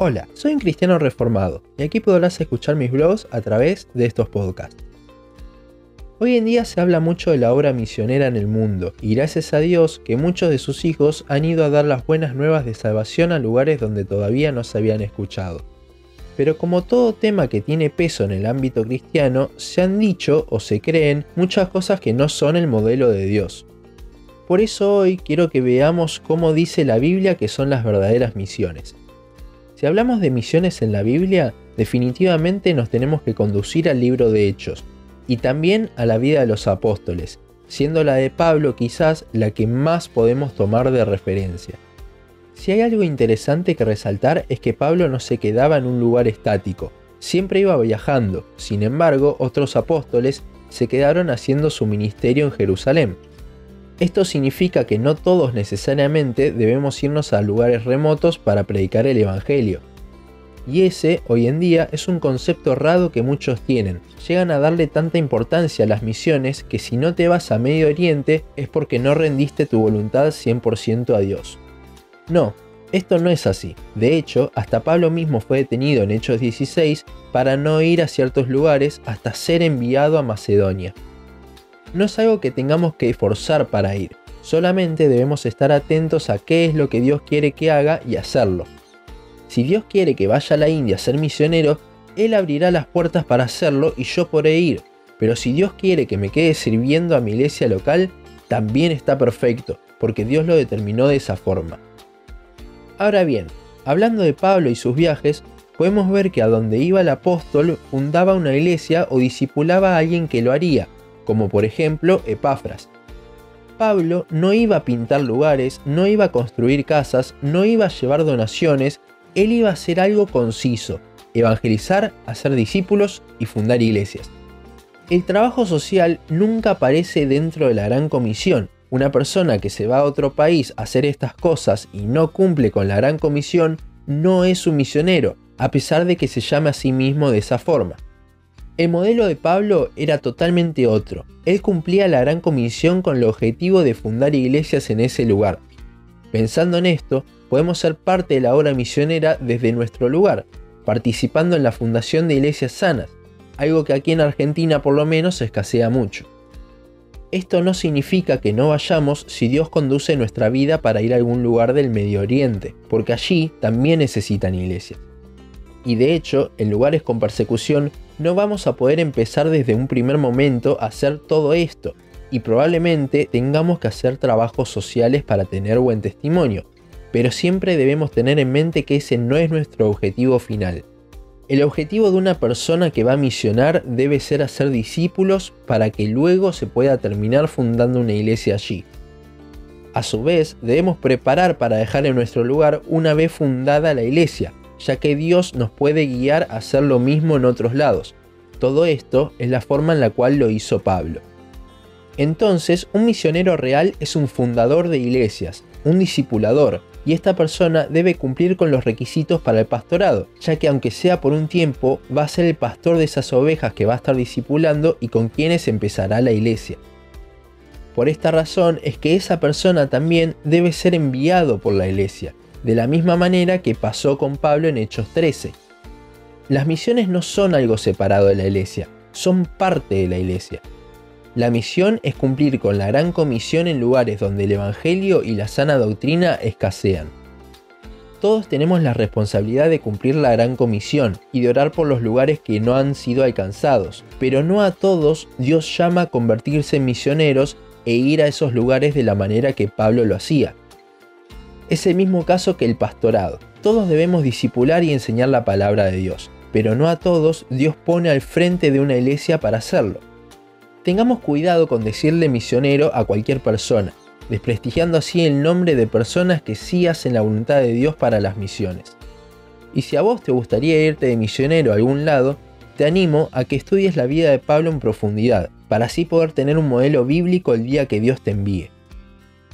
Hola, soy un cristiano reformado y aquí podrás escuchar mis blogs a través de estos podcasts. Hoy en día se habla mucho de la obra misionera en el mundo y gracias a Dios que muchos de sus hijos han ido a dar las buenas nuevas de salvación a lugares donde todavía no se habían escuchado. Pero como todo tema que tiene peso en el ámbito cristiano, se han dicho o se creen muchas cosas que no son el modelo de Dios. Por eso hoy quiero que veamos cómo dice la Biblia que son las verdaderas misiones. Si hablamos de misiones en la Biblia, definitivamente nos tenemos que conducir al libro de Hechos y también a la vida de los apóstoles, siendo la de Pablo quizás la que más podemos tomar de referencia. Si hay algo interesante que resaltar es que Pablo no se quedaba en un lugar estático, siempre iba viajando, sin embargo otros apóstoles se quedaron haciendo su ministerio en Jerusalén. Esto significa que no todos necesariamente debemos irnos a lugares remotos para predicar el Evangelio. Y ese, hoy en día, es un concepto errado que muchos tienen. Llegan a darle tanta importancia a las misiones que si no te vas a Medio Oriente es porque no rendiste tu voluntad 100% a Dios. No, esto no es así. De hecho, hasta Pablo mismo fue detenido en Hechos 16 para no ir a ciertos lugares hasta ser enviado a Macedonia. No es algo que tengamos que forzar para ir, solamente debemos estar atentos a qué es lo que Dios quiere que haga y hacerlo. Si Dios quiere que vaya a la India a ser misionero, Él abrirá las puertas para hacerlo y yo podré ir. Pero si Dios quiere que me quede sirviendo a mi iglesia local, también está perfecto, porque Dios lo determinó de esa forma. Ahora bien, hablando de Pablo y sus viajes, podemos ver que a donde iba el apóstol fundaba una iglesia o discipulaba a alguien que lo haría, como por ejemplo Epafras. Pablo no iba a pintar lugares, no iba a construir casas, no iba a llevar donaciones, él iba a hacer algo conciso, evangelizar, hacer discípulos y fundar iglesias. El trabajo social nunca aparece dentro de la gran comisión, una persona que se va a otro país a hacer estas cosas y no cumple con la gran comisión no es un misionero, a pesar de que se llame a sí mismo de esa forma. El modelo de Pablo era totalmente otro. Él cumplía la gran comisión con el objetivo de fundar iglesias en ese lugar. Pensando en esto, podemos ser parte de la obra misionera desde nuestro lugar, participando en la fundación de iglesias sanas, algo que aquí en Argentina por lo menos escasea mucho. Esto no significa que no vayamos si Dios conduce nuestra vida para ir a algún lugar del Medio Oriente, porque allí también necesitan iglesias. Y de hecho, en lugares con persecución no vamos a poder empezar desde un primer momento a hacer todo esto, y probablemente tengamos que hacer trabajos sociales para tener buen testimonio, pero siempre debemos tener en mente que ese no es nuestro objetivo final. El objetivo de una persona que va a misionar debe ser hacer discípulos para que luego se pueda terminar fundando una iglesia allí. A su vez, debemos preparar para dejar en nuestro lugar una vez fundada la iglesia, ya que Dios nos puede guiar a hacer lo mismo en otros lados. Todo esto es la forma en la cual lo hizo Pablo. Entonces, un misionero real es un fundador de iglesias, un discipulador, y esta persona debe cumplir con los requisitos para el pastorado, ya que aunque sea por un tiempo, va a ser el pastor de esas ovejas que va a estar discipulando y con quienes empezará la iglesia. Por esta razón es que esa persona también debe ser enviado por la iglesia, de la misma manera que pasó con Pablo en Hechos 13. Las misiones no son algo separado de la iglesia, son parte de la iglesia. La misión es cumplir con la gran comisión en lugares donde el Evangelio y la sana doctrina escasean. Todos tenemos la responsabilidad de cumplir la gran comisión y de orar por los lugares que no han sido alcanzados, pero no a todos Dios llama a convertirse en misioneros e ir a esos lugares de la manera que Pablo lo hacía. Es el mismo caso que el pastorado. Todos debemos disipular y enseñar la palabra de Dios, pero no a todos Dios pone al frente de una iglesia para hacerlo. Tengamos cuidado con decirle misionero a cualquier persona, desprestigiando así el nombre de personas que sí hacen la voluntad de Dios para las misiones. Y si a vos te gustaría irte de misionero a algún lado, te animo a que estudies la vida de Pablo en profundidad, para así poder tener un modelo bíblico el día que Dios te envíe.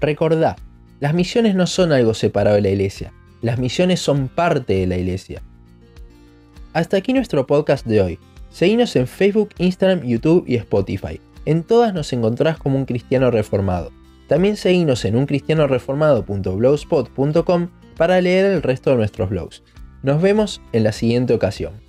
Recordá, las misiones no son algo separado de la iglesia, las misiones son parte de la iglesia. Hasta aquí nuestro podcast de hoy. Seguinos en Facebook, Instagram, YouTube y Spotify. En todas nos encontrás como un cristiano reformado. También seguinos en uncristianoreformado.blogspot.com para leer el resto de nuestros blogs. Nos vemos en la siguiente ocasión.